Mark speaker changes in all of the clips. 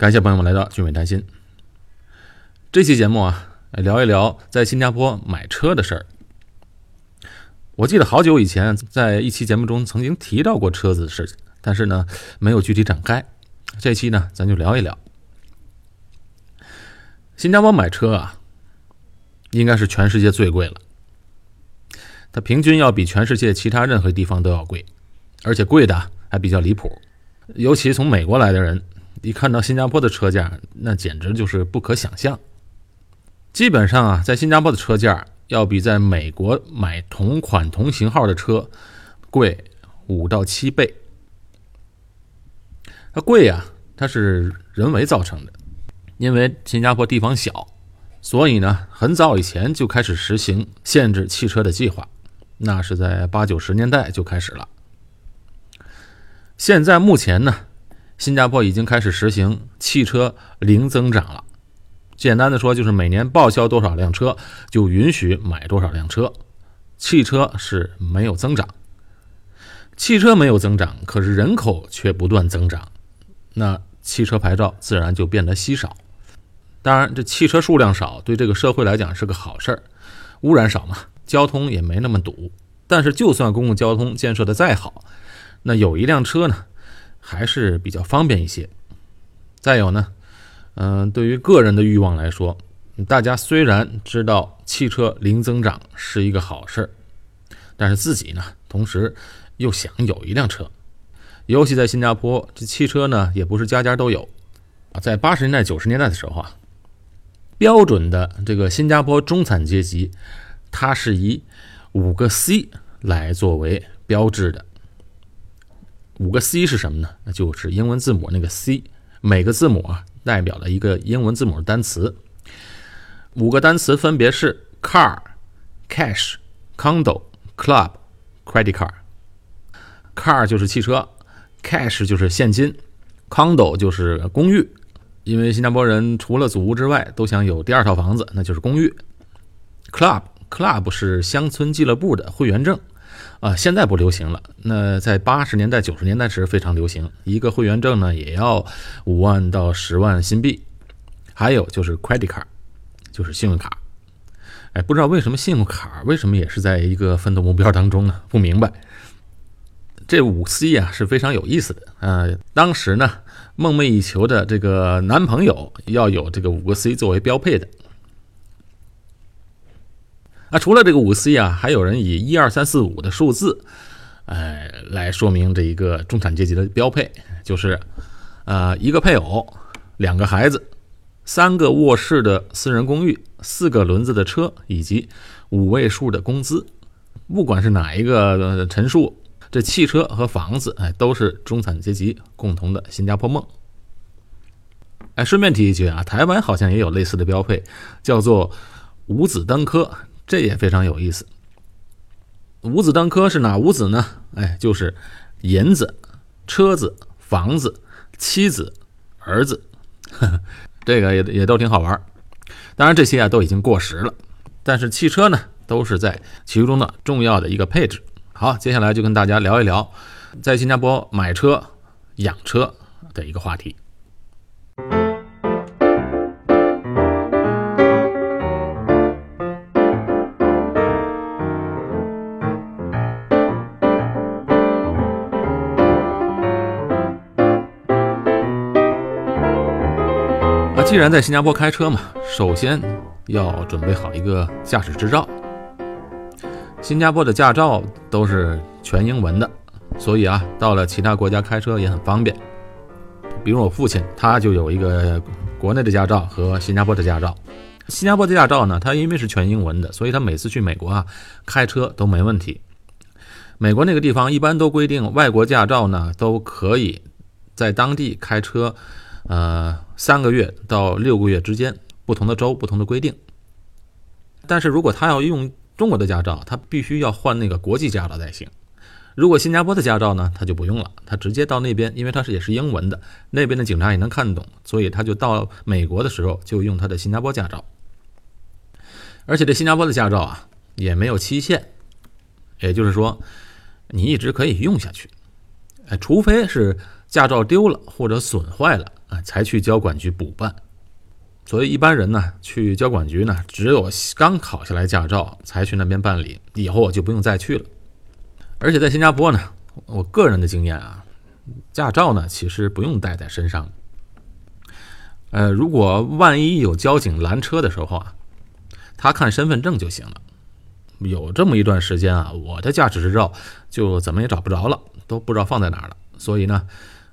Speaker 1: 感谢朋友们来到俊伟谈心。这期节目啊，聊一聊在新加坡买车的事儿。我记得好久以前在一期节目中曾经提到过车子的事情，但是呢，没有具体展开。这期呢，咱就聊一聊。新加坡买车啊，应该是全世界最贵了。它平均要比全世界其他任何地方都要贵，而且贵的还比较离谱。尤其从美国来的人，一看到新加坡的车价，那简直就是不可想象。基本上啊，在新加坡的车价要比在美国买同款同型号的车贵五到七倍。它贵呀，它是人为造成的。因为新加坡地方小，所以呢，很早以前就开始实行限制汽车的计划，那是在八九十年代就开始了。现在目前呢，新加坡已经开始实行汽车零增长了。简单的说，就是每年报销多少辆车，就允许买多少辆车，汽车是没有增长。汽车没有增长，可是人口却不断增长，那汽车牌照自然就变得稀少。当然，这汽车数量少，对这个社会来讲是个好事儿，污染少嘛，交通也没那么堵。但是，就算公共交通建设的再好，那有一辆车呢，还是比较方便一些。再有呢，嗯，对于个人的欲望来说，大家虽然知道汽车零增长是一个好事儿，但是自己呢，同时又想有一辆车。尤其在新加坡，这汽车呢，也不是家家都有啊。在八十年代、九十年代的时候啊。标准的这个新加坡中产阶级，它是以五个 C 来作为标志的。五个 C 是什么呢？那就是英文字母那个 C，每个字母啊代表了一个英文字母的单词。五个单词分别是 car、cash、condo、club、credit card。car 就是汽车，cash 就是现金，condo 就是公寓。因为新加坡人除了祖屋之外，都想有第二套房子，那就是公寓。Club Club 是乡村俱乐部的会员证，啊，现在不流行了。那在八十年代、九十年代时非常流行，一个会员证呢也要五万到十万新币。还有就是 Credit Card，就是信用卡。哎，不知道为什么信用卡为什么也是在一个奋斗目标当中呢？不明白。这五 C 啊是非常有意思的。呃，当时呢。梦寐以求的这个男朋友要有这个五个 C 作为标配的。啊，除了这个五 C 啊，还有人以一二三四五的数字，哎，来说明这一个中产阶级的标配，就是，呃，一个配偶，两个孩子，三个卧室的私人公寓，四个轮子的车，以及五位数的工资。不管是哪一个陈述。这汽车和房子，哎，都是中产阶级共同的新加坡梦。哎，顺便提一句啊，台湾好像也有类似的标配，叫做五子登科，这也非常有意思。五子登科是哪五子呢？哎，就是银子、车子、房子、妻子、儿子，这个也也都挺好玩。当然这些啊都已经过时了，但是汽车呢都是在其中的重要的一个配置。好，接下来就跟大家聊一聊，在新加坡买车、养车的一个话题。既然在新加坡开车嘛，首先要准备好一个驾驶执照。新加坡的驾照都是全英文的，所以啊，到了其他国家开车也很方便。比如我父亲，他就有一个国内的驾照和新加坡的驾照。新加坡的驾照呢，它因为是全英文的，所以他每次去美国啊开车都没问题。美国那个地方一般都规定，外国驾照呢都可以在当地开车，呃，三个月到六个月之间，不同的州不同的规定。但是如果他要用中国的驾照，他必须要换那个国际驾照才行。如果新加坡的驾照呢，他就不用了，他直接到那边，因为他是也是英文的，那边的警察也能看懂，所以他就到美国的时候就用他的新加坡驾照。而且这新加坡的驾照啊，也没有期限，也就是说，你一直可以用下去。哎，除非是驾照丢了或者损坏了，啊，才去交管局补办。所以一般人呢，去交管局呢，只有刚考下来驾照才去那边办理，以后我就不用再去了。而且在新加坡呢，我个人的经验啊，驾照呢其实不用带在身上。呃，如果万一有交警拦车的时候啊，他看身份证就行了。有这么一段时间啊，我的驾驶执照就怎么也找不着了，都不知道放在哪儿了。所以呢，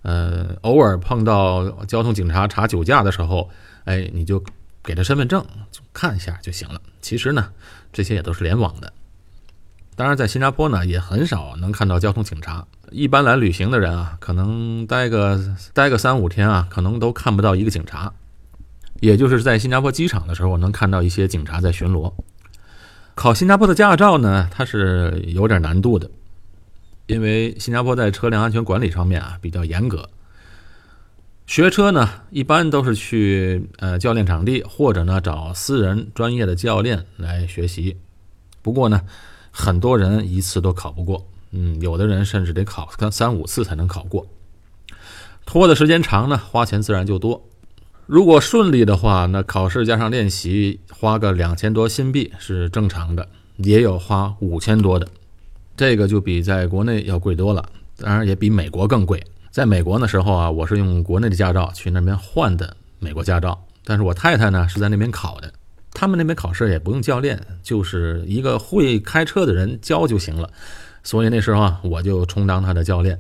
Speaker 1: 呃，偶尔碰到交通警察查酒驾的时候。哎，你就给他身份证看一下就行了。其实呢，这些也都是联网的。当然，在新加坡呢，也很少能看到交通警察。一般来旅行的人啊，可能待个待个三五天啊，可能都看不到一个警察。也就是在新加坡机场的时候，我能看到一些警察在巡逻。考新加坡的驾照呢，它是有点难度的，因为新加坡在车辆安全管理方面啊比较严格。学车呢，一般都是去呃教练场地，或者呢找私人专业的教练来学习。不过呢，很多人一次都考不过，嗯，有的人甚至得考三三五次才能考过。拖的时间长呢，花钱自然就多。如果顺利的话，那考试加上练习，花个两千多新币是正常的，也有花五千多的，这个就比在国内要贵多了，当然也比美国更贵。在美国的时候啊，我是用国内的驾照去那边换的美国驾照，但是我太太呢是在那边考的。他们那边考试也不用教练，就是一个会开车的人教就行了。所以那时候啊，我就充当他的教练。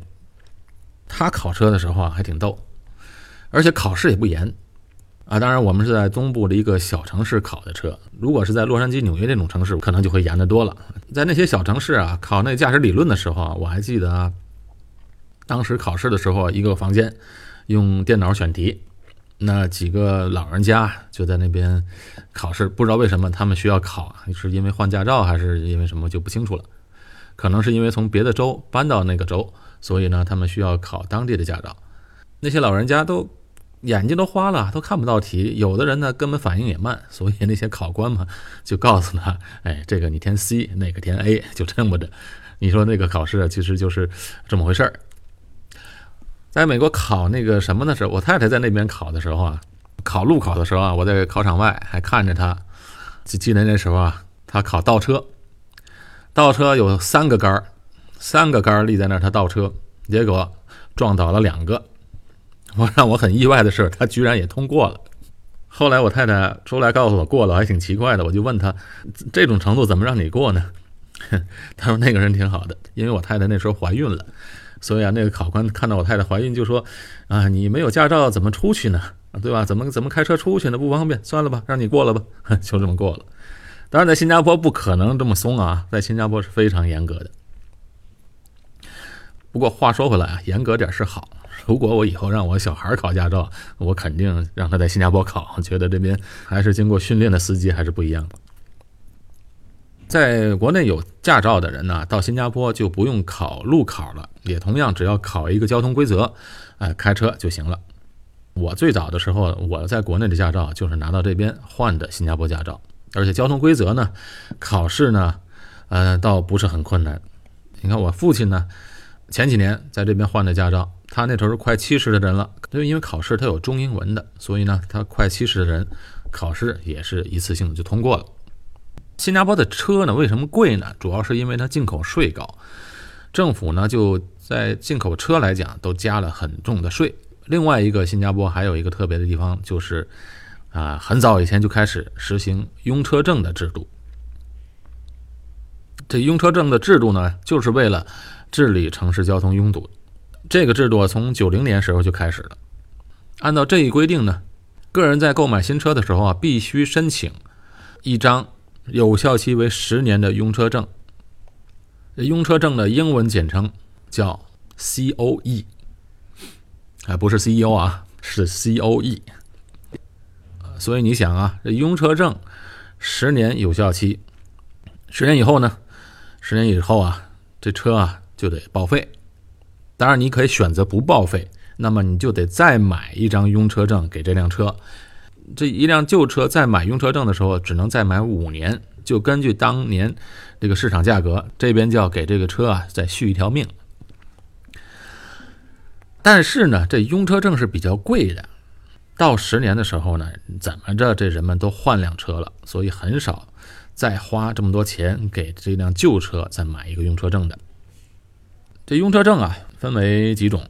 Speaker 1: 他考车的时候啊还挺逗，而且考试也不严啊。当然我们是在东部的一个小城市考的车，如果是在洛杉矶、纽约这种城市，可能就会严得多了。在那些小城市啊，考那驾驶理论的时候啊，我还记得。当时考试的时候，一个房间用电脑选题，那几个老人家就在那边考试。不知道为什么他们需要考，是因为换驾照还是因为什么就不清楚了。可能是因为从别的州搬到那个州，所以呢他们需要考当地的驾照。那些老人家都眼睛都花了，都看不到题。有的人呢根本反应也慢，所以那些考官嘛就告诉他：“哎，这个你填 C，那个填 A，就这么着。”你说那个考试其实就是这么回事儿。在美国考那个什么的时候，我太太在那边考的时候啊，考路考的时候啊，我在考场外还看着她。记得那时候啊，她考倒车，倒车有三个杆儿，三个杆儿立在那儿，她倒车，结果撞倒了两个。我 让我很意外的是，他居然也通过了。后来我太太出来告诉我过了，还挺奇怪的。我就问她，这种程度怎么让你过呢？他说那个人挺好的，因为我太太那时候怀孕了。所以啊，那个考官看到我太太怀孕，就说：“啊，你没有驾照怎么出去呢？对吧？怎么怎么开车出去呢？不方便，算了吧，让你过了吧。”就这么过了。当然，在新加坡不可能这么松啊，在新加坡是非常严格的。不过话说回来啊，严格点是好。如果我以后让我小孩考驾照，我肯定让他在新加坡考，觉得这边还是经过训练的司机还是不一样的。在国内有驾照的人呢，到新加坡就不用考路考了，也同样只要考一个交通规则，哎，开车就行了。我最早的时候，我在国内的驾照就是拿到这边换的新加坡驾照，而且交通规则呢，考试呢，呃，倒不是很困难。你看我父亲呢，前几年在这边换的驾照，他那头是快七十的人了，就因为考试他有中英文的，所以呢，他快七十的人考试也是一次性的就通过了。新加坡的车呢，为什么贵呢？主要是因为它进口税高，政府呢就在进口车来讲都加了很重的税。另外一个，新加坡还有一个特别的地方，就是啊，很早以前就开始实行拥车证的制度。这拥车证的制度呢，就是为了治理城市交通拥堵。这个制度从九零年时候就开始了。按照这一规定呢，个人在购买新车的时候啊，必须申请一张。有效期为十年的拥车证，拥车证的英文简称叫 C O E，哎，不是 C E O 啊，是 C O E。所以你想啊，这拥车证十年有效期，十年以后呢，十年以后啊，这车啊就得报废。当然，你可以选择不报废，那么你就得再买一张拥车证给这辆车。这一辆旧车在买用车证的时候，只能再买五年，就根据当年这个市场价格，这边就要给这个车啊再续一条命。但是呢，这用车证是比较贵的，到十年的时候呢，怎么着这人们都换辆车了，所以很少再花这么多钱给这辆旧车再买一个用车证的。这用车证啊，分为几种，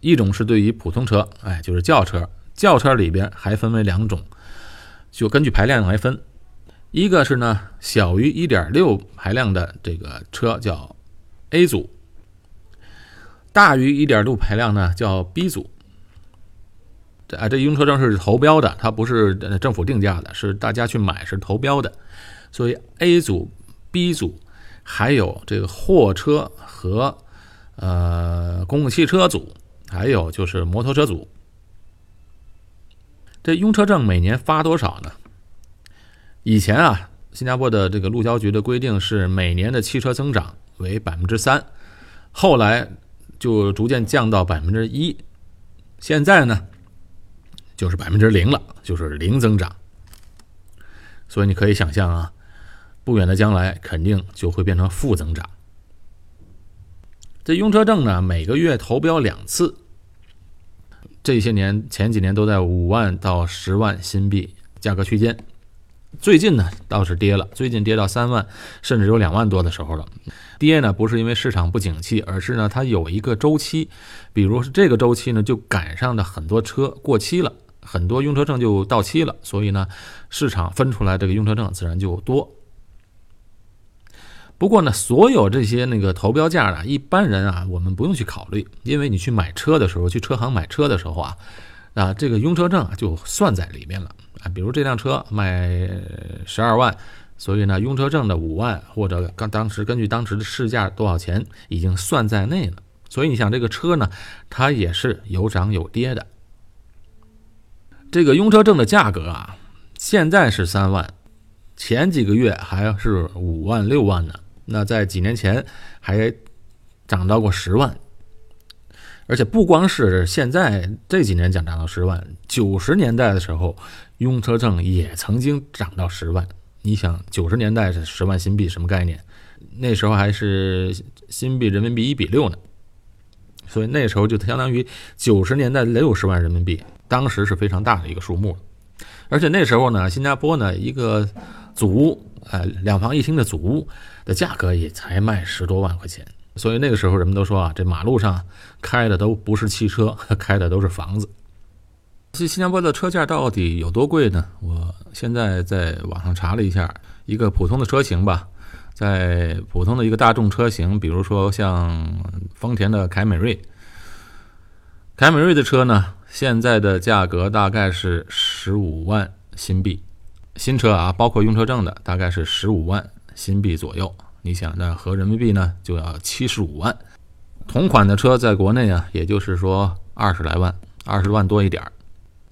Speaker 1: 一种是对于普通车，哎，就是轿车，轿车里边还分为两种，就根据排量来分，一个是呢小于1.6排量的这个车叫 A 组，大于1.6排量呢叫 B 组。这啊，这用车证是投标的，它不是政府定价的，是大家去买是投标的。所以 A 组、B 组，还有这个货车和呃公共汽车组，还有就是摩托车组。这用车证每年发多少呢？以前啊，新加坡的这个路交局的规定是每年的汽车增长为百分之三，后来就逐渐降到百分之一，现在呢？就是百分之零了，就是零增长。所以你可以想象啊，不远的将来肯定就会变成负增长。这用车证呢，每个月投标两次，这些年前几年都在五万到十万新币价格区间，最近呢倒是跌了，最近跌到三万，甚至有两万多的时候了。跌呢不是因为市场不景气，而是呢它有一个周期，比如是这个周期呢就赶上的很多车过期了。很多用车证就到期了，所以呢，市场分出来这个用车证自然就多。不过呢，所有这些那个投标价呢，一般人啊，我们不用去考虑，因为你去买车的时候，去车行买车的时候啊，啊，这个用车证就算在里面了啊。比如这辆车卖十二万，所以呢，用车证的五万或者刚当时根据当时的市价多少钱已经算在内了。所以你想这个车呢，它也是有涨有跌的。这个用车证的价格啊，现在是三万，前几个月还是五万六万呢。那在几年前还涨到过十万，而且不光是现在这几年涨涨到十万，九十年代的时候用车证也曾经涨到十万。你想，九十年代是十万新币什么概念？那时候还是新币人民币一比六呢，所以那时候就相当于九十年代六十万人民币。当时是非常大的一个数目，而且那时候呢，新加坡呢一个祖屋，呃，两房一厅的祖屋的价格也才卖十多万块钱，所以那个时候人们都说啊，这马路上开的都不是汽车，开的都是房子。这新加坡的车价到底有多贵呢？我现在在网上查了一下，一个普通的车型吧，在普通的一个大众车型，比如说像丰田的凯美瑞，凯美瑞的车呢。现在的价格大概是十五万新币，新车啊，包括用车证的，大概是十五万新币左右。你想，那合人民币呢，就要七十五万。同款的车在国内啊，也就是说二十来万，二十万多一点儿。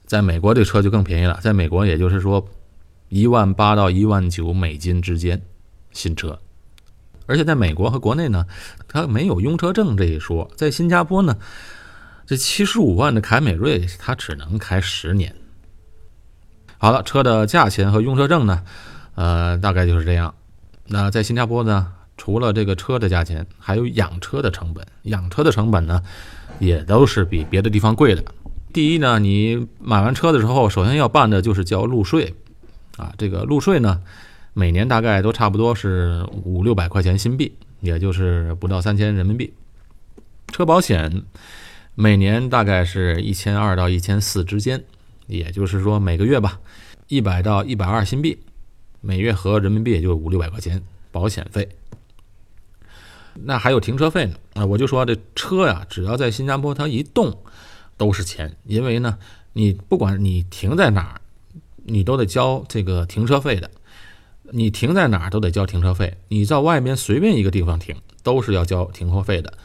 Speaker 1: 在美国这车就更便宜了，在美国也就是说一万八到一万九美金之间，新车。而且在美国和国内呢，它没有用车证这一说，在新加坡呢。这七十五万的凯美瑞，它只能开十年。好了，车的价钱和用车证呢，呃，大概就是这样。那在新加坡呢，除了这个车的价钱，还有养车的成本。养车的成本呢，也都是比别的地方贵的。第一呢，你买完车的时候，首先要办的就是交路税，啊，这个路税呢，每年大概都差不多是五六百块钱新币，也就是不到三千人民币。车保险。每年大概是一千二到一千四之间，也就是说每个月吧，一百到一百二新币，每月合人民币也就五六百块钱保险费。那还有停车费呢？啊，我就说这车呀，只要在新加坡它一动都是钱，因为呢，你不管你停在哪儿，你都得交这个停车费的。你停在哪儿都得交停车费，你在外面随便一个地方停都是要交停车费的。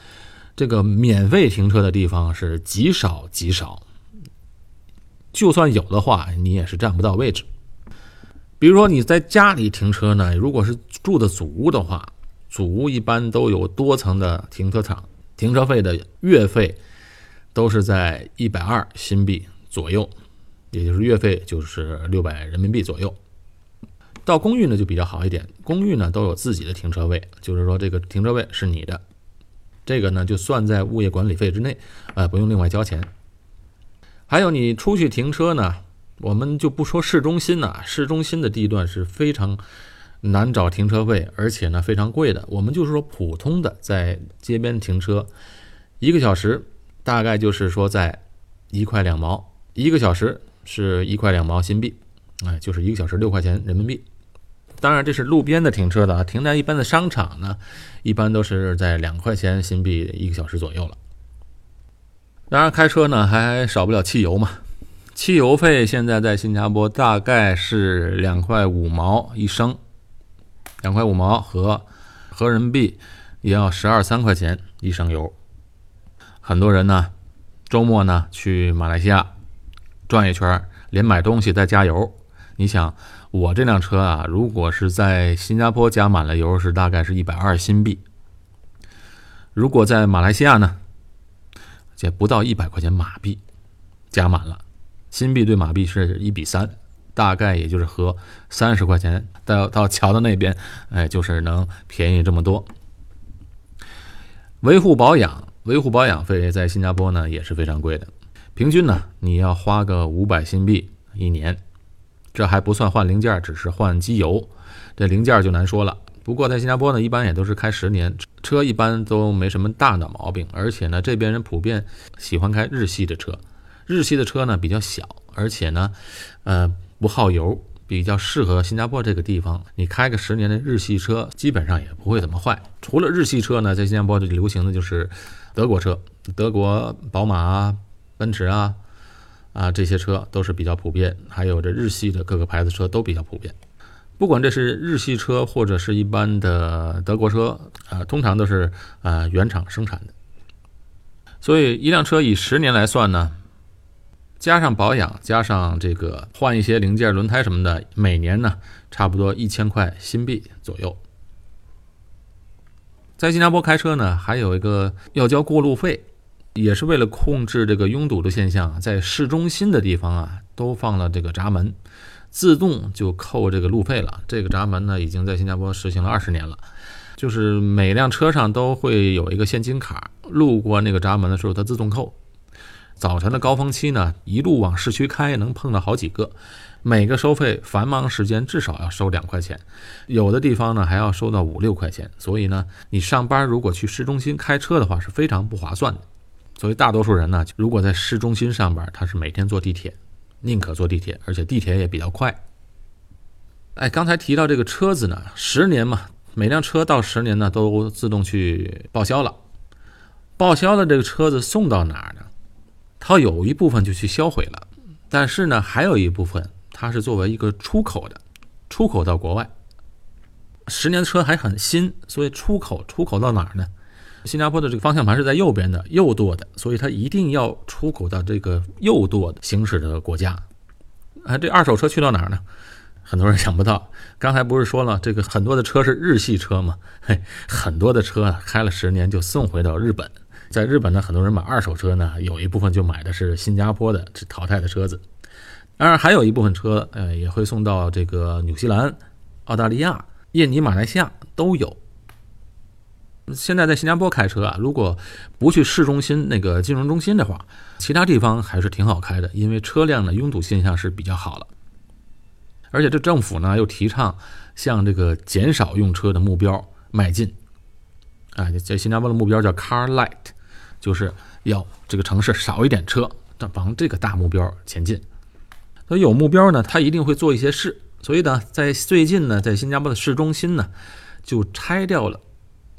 Speaker 1: 这个免费停车的地方是极少极少，就算有的话，你也是占不到位置。比如说你在家里停车呢，如果是住的祖屋的话，祖屋一般都有多层的停车场，停车费的月费都是在一百二新币左右，也就是月费就是六百人民币左右。到公寓呢就比较好一点，公寓呢都有自己的停车位，就是说这个停车位是你的。这个呢，就算在物业管理费之内，呃，不用另外交钱。还有你出去停车呢，我们就不说市中心了，市中心的地段是非常难找停车位，而且呢非常贵的。我们就是说普通的在街边停车，一个小时大概就是说在一块两毛，一个小时是一块两毛新币，哎，就是一个小时六块钱人民币。当然这是路边的停车的啊，停在一般的商场呢，一般都是在两块钱新币一个小时左右了。当然，开车呢还少不了汽油嘛。汽油费现在在新加坡大概是两块五毛一升，两块五毛和合人民币也要十二三块钱一升油。很多人呢周末呢去马来西亚转一圈，连买东西带加油。你想，我这辆车啊，如果是在新加坡加满了油，是大概是一百二新币。如果在马来西亚呢？这不到一百块钱马币，加满了，新币对马币是一比三，大概也就是合三十块钱。到到桥的那边，哎，就是能便宜这么多。维护保养，维护保养费在新加坡呢也是非常贵的，平均呢你要花个五百新币一年，这还不算换零件，只是换机油，这零件就难说了。不过在新加坡呢，一般也都是开十年车，一般都没什么大的毛病。而且呢，这边人普遍喜欢开日系的车，日系的车呢比较小，而且呢，呃，不耗油，比较适合新加坡这个地方。你开个十年的日系车，基本上也不会怎么坏。除了日系车呢，在新加坡就流行的就是德国车，德国宝马啊、奔驰啊，啊这些车都是比较普遍。还有这日系的各个牌子车都比较普遍。不管这是日系车或者是一般的德国车，啊，通常都是啊原厂生产的。所以一辆车以十年来算呢，加上保养，加上这个换一些零件、轮胎什么的，每年呢差不多一千块新币左右。在新加坡开车呢，还有一个要交过路费，也是为了控制这个拥堵的现象，在市中心的地方啊，都放了这个闸门。自动就扣这个路费了。这个闸门呢，已经在新加坡实行了二十年了。就是每辆车上都会有一个现金卡，路过那个闸门的时候，它自动扣。早晨的高峰期呢，一路往市区开，能碰到好几个。每个收费，繁忙时间至少要收两块钱，有的地方呢还要收到五六块钱。所以呢，你上班如果去市中心开车的话，是非常不划算的。所以大多数人呢，如果在市中心上班，他是每天坐地铁。宁可坐地铁，而且地铁也比较快。哎，刚才提到这个车子呢，十年嘛，每辆车到十年呢都自动去报销了。报销的这个车子送到哪儿呢？它有一部分就去销毁了，但是呢，还有一部分它是作为一个出口的，出口到国外。十年的车还很新，所以出口出口到哪儿呢？新加坡的这个方向盘是在右边的，右舵的，所以它一定要出口到这个右舵行驶的国家。啊，这二手车去到哪儿呢？很多人想不到。刚才不是说了，这个很多的车是日系车吗？嘿，很多的车开了十年就送回到日本。在日本呢，很多人买二手车呢，有一部分就买的是新加坡的淘汰的车子。当然，还有一部分车，呃，也会送到这个纽西兰、澳大利亚、印尼、马来西亚都有。现在在新加坡开车啊，如果不去市中心那个金融中心的话，其他地方还是挺好开的，因为车辆的拥堵现象是比较好了。而且这政府呢又提倡向这个减少用车的目标迈进。啊，在新加坡的目标叫 Car Light，就是要这个城市少一点车，往这个大目标前进。所以有目标呢，他一定会做一些事。所以呢，在最近呢，在新加坡的市中心呢，就拆掉了。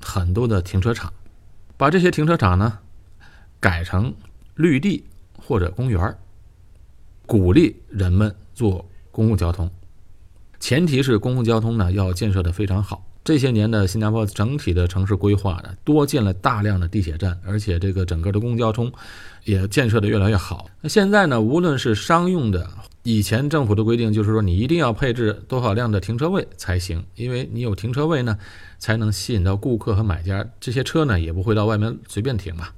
Speaker 1: 很多的停车场，把这些停车场呢改成绿地或者公园鼓励人们坐公共交通。前提是公共交通呢要建设的非常好。这些年的新加坡整体的城市规划呢，多建了大量的地铁站，而且这个整个的公交通也建设的越来越好。那现在呢，无论是商用的，以前政府的规定就是说，你一定要配置多少辆的停车位才行，因为你有停车位呢，才能吸引到顾客和买家，这些车呢也不会到外面随便停嘛。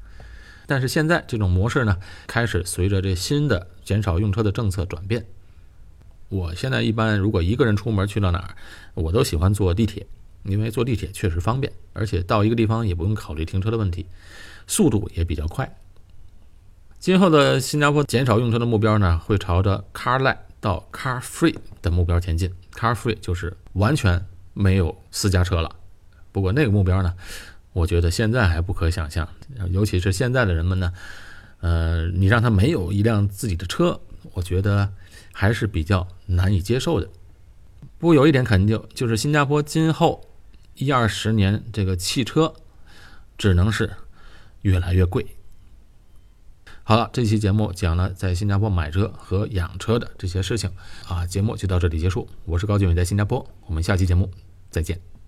Speaker 1: 但是现在这种模式呢，开始随着这新的减少用车的政策转变。我现在一般如果一个人出门去到哪儿，我都喜欢坐地铁。因为坐地铁确实方便，而且到一个地方也不用考虑停车的问题，速度也比较快。今后的新加坡减少用车的目标呢，会朝着 car less 到 car free 的目标前进。car free 就是完全没有私家车了。不过那个目标呢，我觉得现在还不可想象，尤其是现在的人们呢，呃，你让他没有一辆自己的车，我觉得还是比较难以接受的。不过有一点肯定，就是新加坡今后一二十年这个汽车只能是越来越贵。好了，这期节目讲了在新加坡买车和养车的这些事情啊，节目就到这里结束。我是高俊伟，在新加坡，我们下期节目再见。